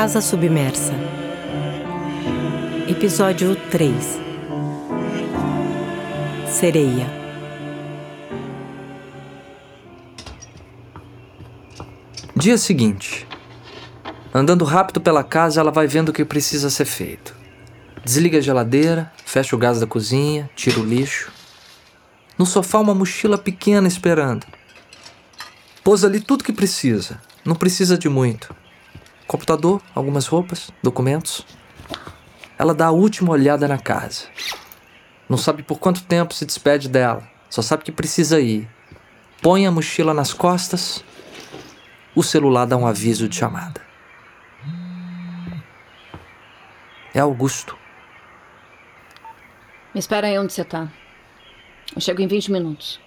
Casa Submersa. Episódio 3 Sereia. Dia seguinte. Andando rápido pela casa, ela vai vendo o que precisa ser feito. Desliga a geladeira, fecha o gás da cozinha, tira o lixo. No sofá, uma mochila pequena esperando. Pôs ali tudo que precisa. Não precisa de muito. Computador, algumas roupas, documentos. Ela dá a última olhada na casa. Não sabe por quanto tempo se despede dela. Só sabe que precisa ir. Põe a mochila nas costas. O celular dá um aviso de chamada. É Augusto. Me espera aí onde você tá. Eu chego em 20 minutos.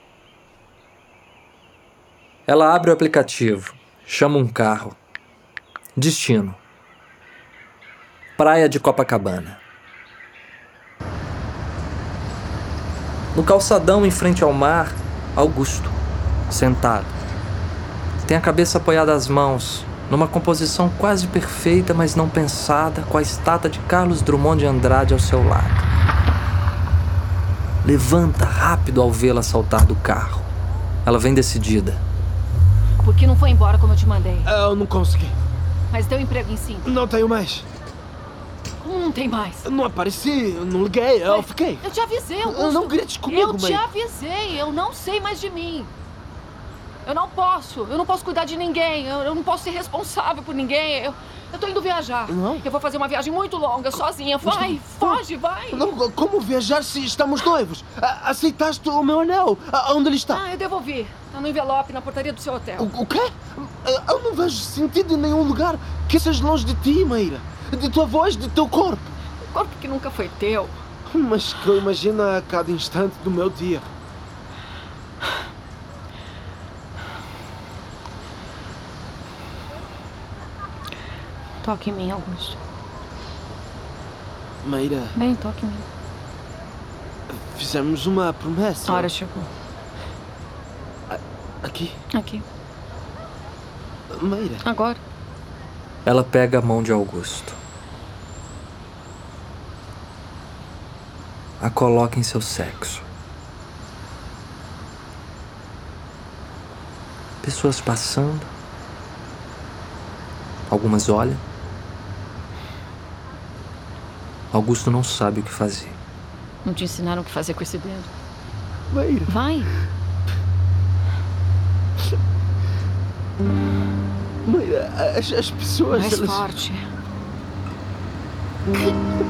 Ela abre o aplicativo, chama um carro. Destino: Praia de Copacabana. No calçadão em frente ao mar, Augusto, sentado. Tem a cabeça apoiada às mãos, numa composição quase perfeita, mas não pensada, com a estátua de Carlos Drummond de Andrade ao seu lado. Levanta rápido ao vê-la saltar do carro. Ela vem decidida. Por que não foi embora como eu te mandei? Eu não consegui. Mas deu emprego em cinco. Não tenho mais. Como não tem mais? Não apareci, não liguei, eu fiquei. Eu te avisei, Augusto. Não grites comigo, Eu te mãe. avisei, eu não sei mais de mim. Eu não posso, eu não posso cuidar de ninguém, eu, eu não posso ser responsável por ninguém. Eu, eu tô indo viajar. Não? Eu vou fazer uma viagem muito longa, sozinha. Vai, foge, vai. Não, como viajar se estamos noivos? Aceitaste o meu anel? Onde ele está? Ah, eu devolvi. Tá no envelope na portaria do seu hotel. O, o quê? Eu não vejo sentido em nenhum lugar que sejas longe de ti, Maíra. De tua voz, de teu corpo. O corpo que nunca foi teu. Mas que eu imagino a cada instante do meu dia. Toque em mim, Augusto. Maíra, Bem, toque em mim. fizemos uma promessa. A hora chegou. Aqui. Aqui, Maíra. agora. Ela pega a mão de Augusto. A coloca em seu sexo. Pessoas passando. Algumas olham. Augusto não sabe o que fazer. Não te ensinaram o que fazer com esse dedo. Maíra. Vai. Maíra, as, as pessoas. Mais elas... forte.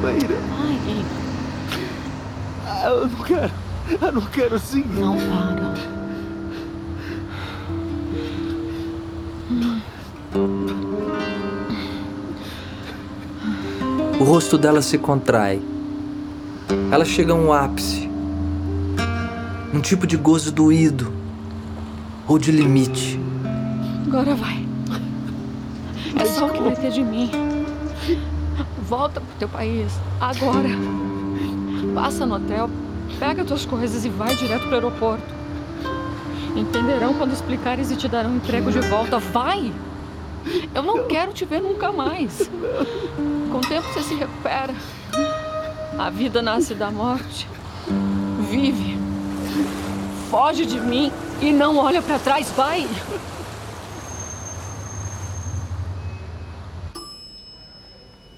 Maíra, Vai. eu não quero. Eu não quero assim. Não para. O rosto dela se contrai. Ela chega a um ápice. Um tipo de gozo doído. Ou de limite. Agora vai. É só o que vai ter de mim. Volta pro teu país. Agora. Passa no hotel, pega tuas coisas e vai direto pro aeroporto. Entenderão quando explicares e te darão emprego de volta. Vai! Eu não quero te ver nunca mais. Com o tempo você se recupera. A vida nasce da morte. Vive. Foge de mim e não olha pra trás. Vai!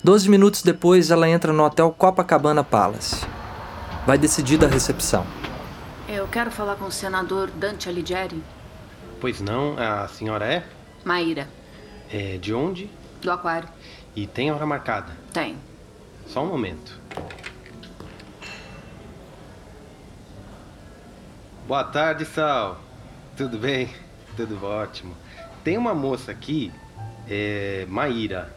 Doze minutos depois, ela entra no hotel Copacabana Palace. Vai decidida à recepção. Eu quero falar com o senador Dante Alighieri. Pois não, a senhora é? Maíra, É de onde? do Aquário. E tem hora marcada. Tem. Só um momento. Boa tarde, Sal. Tudo bem? Tudo ótimo. Tem uma moça aqui, é Maíra.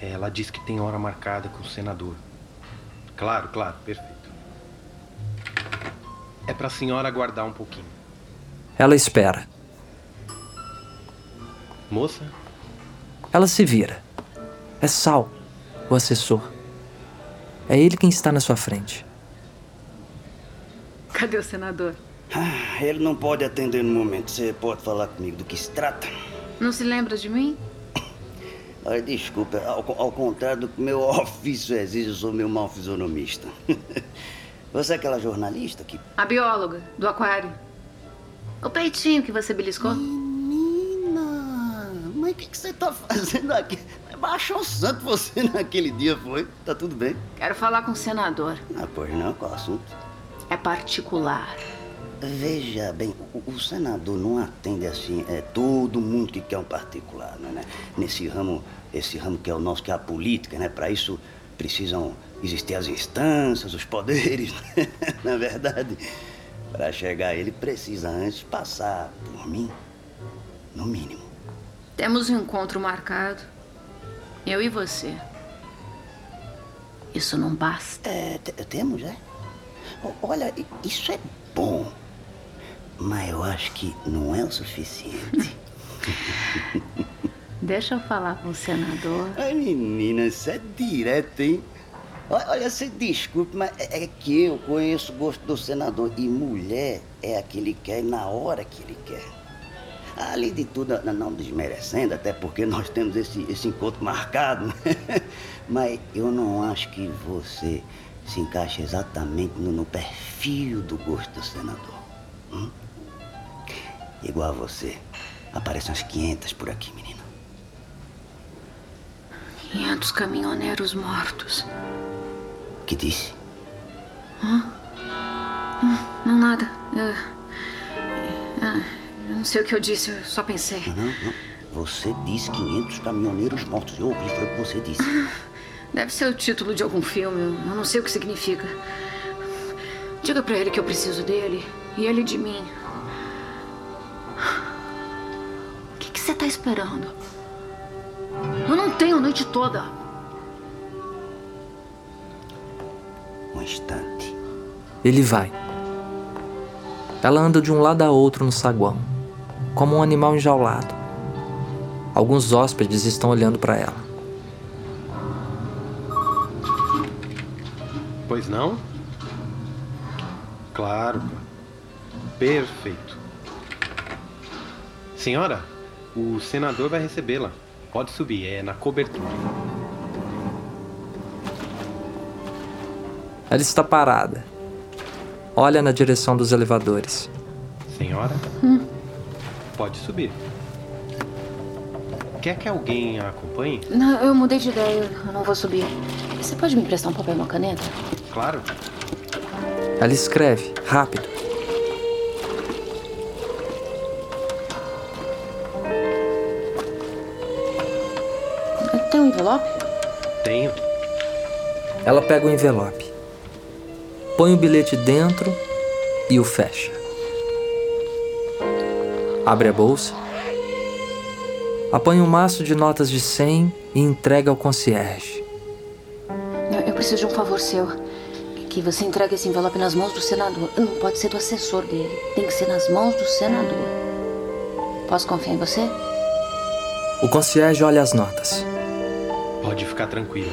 Ela disse que tem hora marcada com o senador. Claro, claro, perfeito. É pra senhora aguardar um pouquinho. Ela espera. Moça? Ela se vira. É Sal, o assessor. É ele quem está na sua frente. Cadê o senador? Ah, Ele não pode atender no momento. Você pode falar comigo do que se trata? Não se lembra de mim? Olha, desculpa, ao, ao contrário do que meu ofício exige, eu sou meu mau fisionomista. Você é aquela jornalista que. A bióloga, do aquário. O peitinho que você beliscou? Menina, mas o que, que você tá fazendo aqui? Baixou o santo você naquele dia, foi? Tá tudo bem? Quero falar com o senador. Ah, pois não, qual assunto? É particular. Veja bem, o, o senador não atende assim, é todo mundo que quer um particular, né? Nesse ramo, esse ramo que é o nosso, que é a política, né? Para isso precisam existir as instâncias, os poderes, né? na verdade. Para chegar ele precisa antes passar por mim, no mínimo. Temos um encontro marcado. Eu e você. Isso não basta. É, te- temos, é? Olha, isso é bom. Mas eu acho que não é o suficiente. Deixa eu falar com o senador. Ai, menina, isso é direto, hein? Olha, você desculpe, mas é é que eu conheço o gosto do senador. E mulher é a que ele quer na hora que ele quer. Além de tudo, não desmerecendo, até porque nós temos esse, esse encontro marcado, né? Mas eu não acho que você se encaixa exatamente no, no perfil do gosto do senador. hum? Igual a você. Aparecem umas 500 por aqui, menina. 500 caminhoneiros mortos. Que disse? Não, nada. Eu, Ah, eu não sei o que eu disse, eu só pensei. Não, não. Você disse 500 caminhoneiros mortos. Eu ouvi, foi o que você disse. Deve ser o título de algum filme, eu não sei o que significa. Diga pra ele que eu preciso dele e ele de mim. Você tá esperando? Eu não tenho a noite toda. Um instante. Ele vai. Ela anda de um lado a outro no saguão, como um animal enjaulado. Alguns hóspedes estão olhando para ela. Pois não? Claro. Perfeito. Senhora, o senador vai recebê-la. Pode subir, é na cobertura. Ela está parada. Olha na direção dos elevadores. Senhora? Pode subir. Quer que alguém a acompanhe? Não, eu mudei de ideia, eu não vou subir. Você pode me emprestar um papel e uma caneta? Claro. Ela escreve, rápido. Envelope? Tenho. Ela pega o envelope, põe o bilhete dentro e o fecha. Abre a bolsa, apanha um maço de notas de 100 e entrega ao concierge. Eu, eu preciso de um favor seu. Que você entregue esse envelope nas mãos do senador. Não pode ser do assessor dele. Tem que ser nas mãos do senador. Posso confiar em você? O concierge olha as notas. Pode ficar tranquila.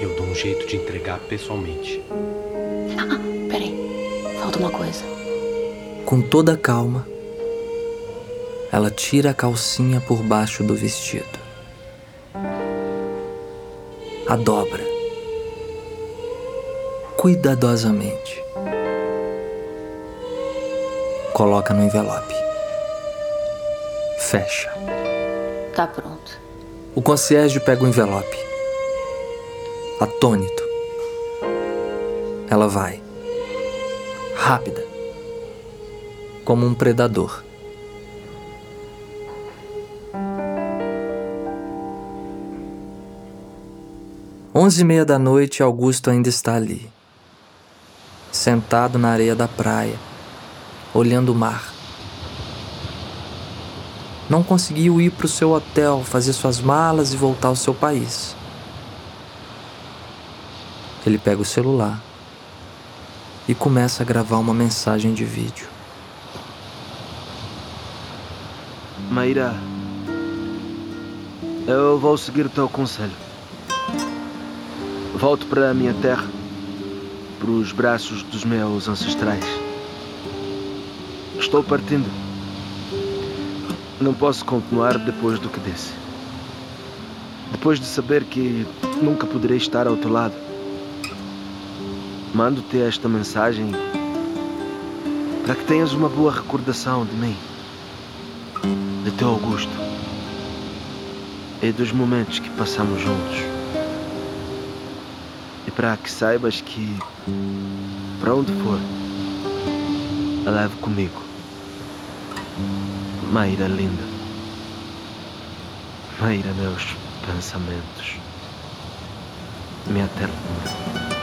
Eu dou um jeito de entregar pessoalmente. Peraí, falta uma coisa. Com toda calma, ela tira a calcinha por baixo do vestido. A dobra. Cuidadosamente. Coloca no envelope. Fecha. Tá pronto. O concierge pega o envelope. Atônito. Ela vai. Rápida. Como um predador. Onze e meia da noite, Augusto ainda está ali. Sentado na areia da praia, olhando o mar. Não conseguiu ir para o seu hotel, fazer suas malas e voltar ao seu país. Ele pega o celular e começa a gravar uma mensagem de vídeo. Maíra, eu vou seguir o teu conselho. Volto para a minha terra, para os braços dos meus ancestrais. Estou partindo. Não posso continuar depois do que disse. Depois de saber que nunca poderei estar ao teu lado, mando-te esta mensagem para que tenhas uma boa recordação de mim, de teu Augusto e dos momentos que passamos juntos. E para que saibas que, para onde for, a levo comigo. Maíra linda. Maíra, meus pensamentos. Minha ternura.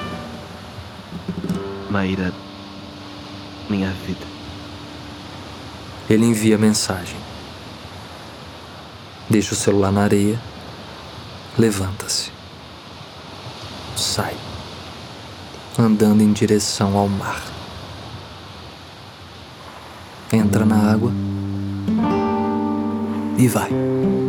Maíra, minha vida. Ele envia mensagem. Deixa o celular na areia. Levanta-se. Sai. Andando em direção ao mar. Entra na água. E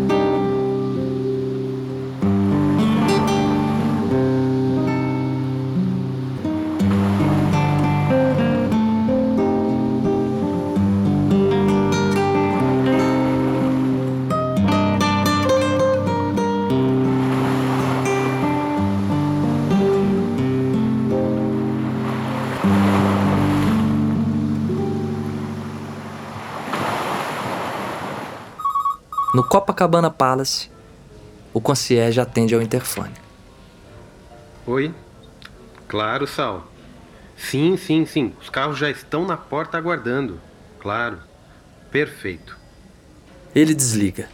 No Copacabana Palace, o concierge atende ao interfone. Oi? Claro, Sal. Sim, sim, sim. Os carros já estão na porta aguardando. Claro. Perfeito. Ele desliga.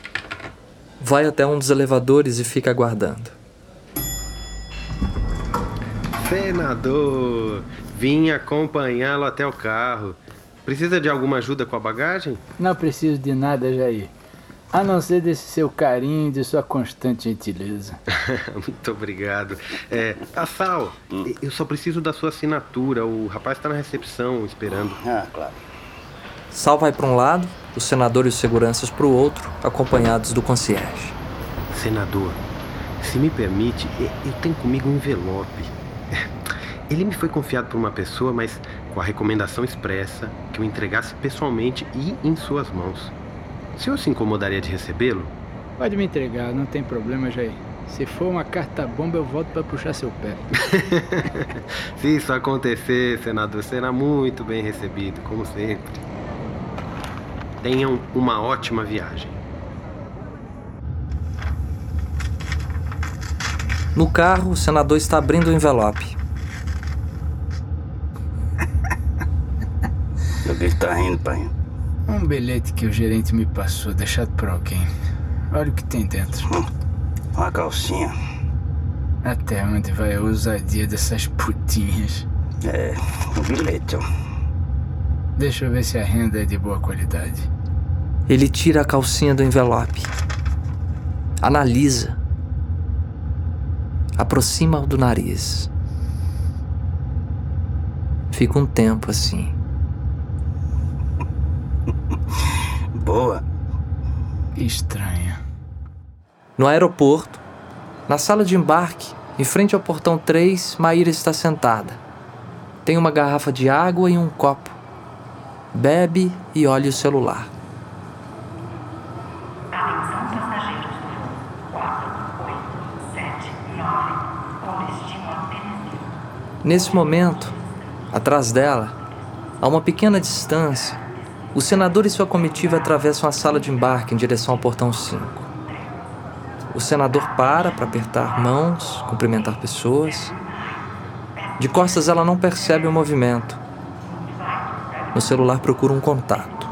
Vai até um dos elevadores e fica aguardando. Senador, vim acompanhá-lo até o carro. Precisa de alguma ajuda com a bagagem? Não preciso de nada, Jair. A não ser desse seu carinho e de sua constante gentileza. Muito obrigado. É, a Sal, eu só preciso da sua assinatura. O rapaz está na recepção esperando. Ah, claro. Sal vai para um lado, o senador e os seguranças para o outro, acompanhados do concierge. Senador, se me permite, eu tenho comigo um envelope. Ele me foi confiado por uma pessoa, mas com a recomendação expressa que eu entregasse pessoalmente e em suas mãos. O senhor se incomodaria de recebê-lo? Pode me entregar, não tem problema, Jair. Se for uma carta bomba, eu volto para puxar seu pé. Se isso acontecer, senador, será muito bem recebido, como sempre. Tenham uma ótima viagem. No carro, o senador está abrindo o envelope. O que está rindo, pai? Um bilhete que o gerente me passou, deixado por alguém. Olha o que tem dentro. Uma calcinha. Até onde vai a ousadia dessas putinhas? É, um bilhete. Deixa eu ver se a renda é de boa qualidade. Ele tira a calcinha do envelope. Analisa. Aproxima do nariz. Fica um tempo assim. Que estranho. No aeroporto, na sala de embarque, em frente ao portão 3, Maíra está sentada. Tem uma garrafa de água e um copo. Bebe e olha o celular. Atenção passageiros do voo 4, 8, 7, 9, com destino a Venezuela. Nesse momento, atrás dela, a uma pequena distância, o senador e sua comitiva atravessam a sala de embarque em direção ao portão 5. O senador para para apertar mãos, cumprimentar pessoas. De costas, ela não percebe o movimento. No celular, procura um contato.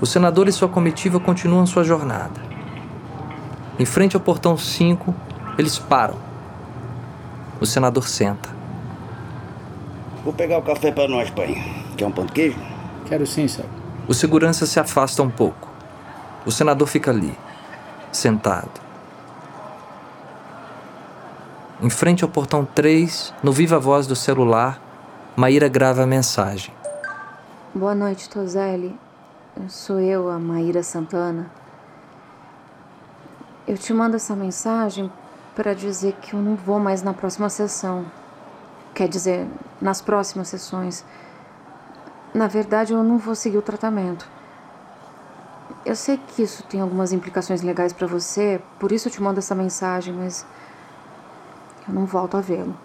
O senador e sua comitiva continuam sua jornada. Em frente ao portão 5, eles param. O senador senta. Vou pegar o café para nós, pai. Quer um pão de queijo? Quero sim, sabe? O segurança se afasta um pouco. O senador fica ali, sentado. Em frente ao portão 3, no viva voz do celular, Maíra grava a mensagem. Boa noite, Tozelli. Sou eu, a Maíra Santana. Eu te mando essa mensagem para dizer que eu não vou mais na próxima sessão. Quer dizer, nas próximas sessões. Na verdade, eu não vou seguir o tratamento. Eu sei que isso tem algumas implicações legais para você, por isso eu te mando essa mensagem, mas eu não volto a vê-lo.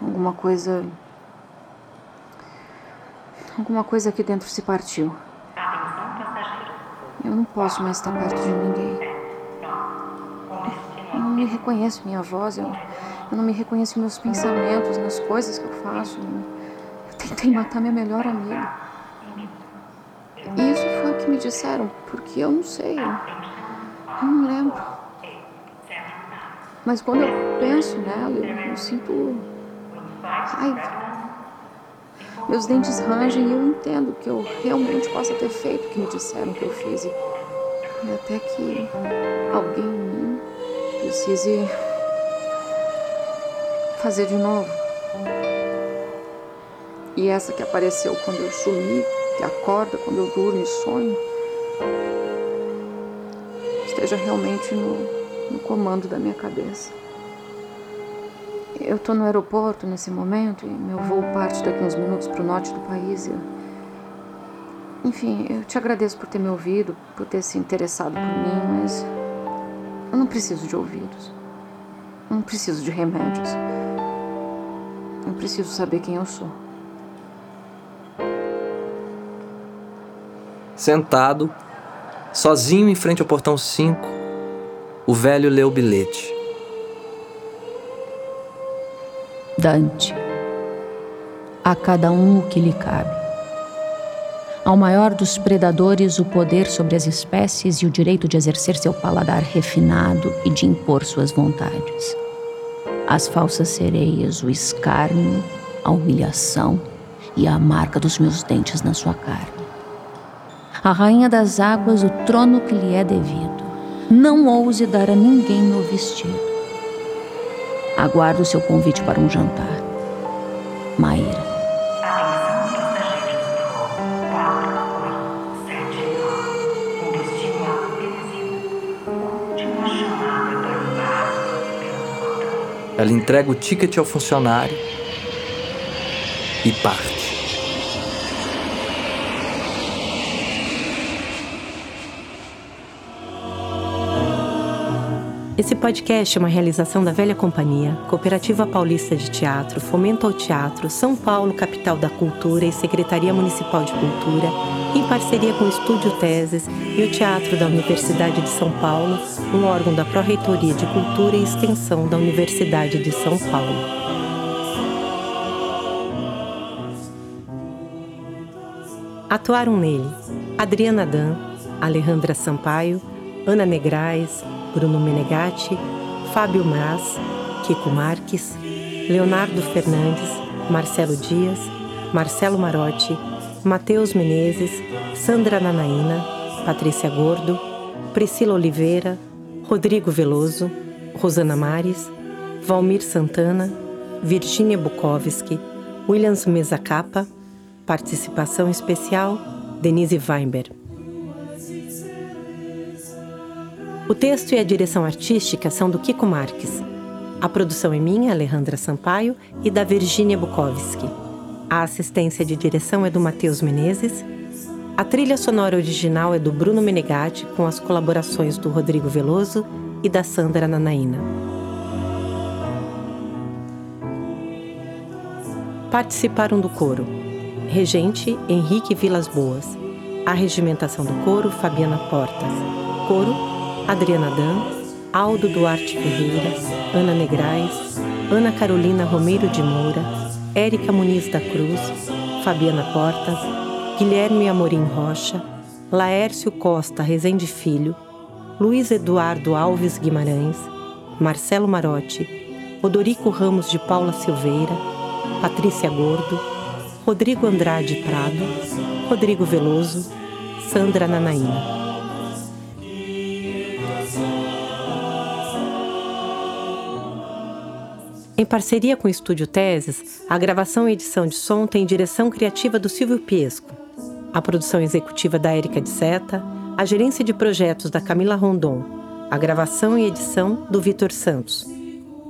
Alguma coisa. Alguma coisa aqui dentro se partiu. Eu não posso mais estar perto de ninguém. Eu não me reconheço minha voz, eu, eu não me reconheço meus pensamentos, nas coisas que eu faço. Eu tentei matar minha melhor amiga. E isso foi o que me disseram, porque eu não sei. Eu, não lembro. Mas quando eu penso nela, eu, eu sinto raiva. Meus dentes rangem e eu entendo que eu realmente possa ter feito o que me disseram que eu fiz. E até que alguém em mim precise fazer de novo. E essa que apareceu quando eu sumi, que acorda quando eu durmo e sonho, esteja realmente no, no comando da minha cabeça. Eu estou no aeroporto nesse momento e meu voo parte daqui uns minutos para o norte do país. Enfim, eu te agradeço por ter me ouvido, por ter se interessado por mim, mas eu não preciso de ouvidos. Eu não preciso de remédios. Eu preciso saber quem eu sou. Sentado, sozinho em frente ao portão 5, o velho lê o bilhete. Dante. A cada um o que lhe cabe. Ao maior dos predadores, o poder sobre as espécies e o direito de exercer seu paladar refinado e de impor suas vontades. As falsas sereias, o escárnio, a humilhação e a marca dos meus dentes na sua carne. A rainha das águas, o trono que lhe é devido. Não ouse dar a ninguém meu vestido Aguardo seu convite para um jantar. Maíra. Ela entrega o ticket ao funcionário e parte. Esse podcast é uma realização da Velha Companhia, Cooperativa Paulista de Teatro, Fomento ao Teatro, São Paulo, Capital da Cultura e Secretaria Municipal de Cultura, em parceria com o Estúdio Teses e o Teatro da Universidade de São Paulo, um órgão da Pró-Reitoria de Cultura e Extensão da Universidade de São Paulo. Atuaram nele Adriana Dan, Alejandra Sampaio, Ana Negrais, Bruno Menegatti, Fábio Mas, Kiko Marques, Leonardo Fernandes, Marcelo Dias, Marcelo Marotti, Matheus Menezes, Sandra Nanaína, Patrícia Gordo, Priscila Oliveira, Rodrigo Veloso, Rosana Mares, Valmir Santana, Virginia Bukowski, Williams Mesacapa, participação especial Denise Weinberg. O texto e a direção artística são do Kiko Marques. A produção é minha, Alejandra Sampaio, e da Virginia Bukowski. A assistência de direção é do Matheus Menezes. A trilha sonora original é do Bruno Menegatti, com as colaborações do Rodrigo Veloso e da Sandra Nanaína. Participaram do coro Regente Henrique Vilas Boas. A regimentação do coro Fabiana Portas. Coro Adriana Dan, Aldo Duarte Ferreira, Ana Negrais, Ana Carolina Romeiro de Moura, Érica Muniz da Cruz, Fabiana Portas, Guilherme Amorim Rocha, Laércio Costa Rezende Filho, Luiz Eduardo Alves Guimarães, Marcelo Marotti, Odorico Ramos de Paula Silveira, Patrícia Gordo, Rodrigo Andrade Prado, Rodrigo Veloso, Sandra Nanaína. Em parceria com o Estúdio Teses, a gravação e edição de som tem direção criativa do Silvio Piesco, a produção executiva da Érica de Seta, a gerência de projetos da Camila Rondon, a gravação e edição do Vitor Santos,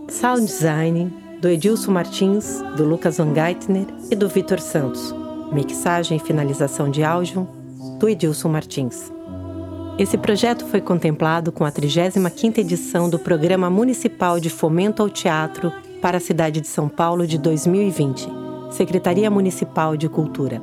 sound design do Edilson Martins, do Lucas Van Geitner e do Vitor Santos, mixagem e finalização de áudio do Edilson Martins. Esse projeto foi contemplado com a 35ª edição do Programa Municipal de Fomento ao Teatro para a cidade de São Paulo de 2020, Secretaria Municipal de Cultura.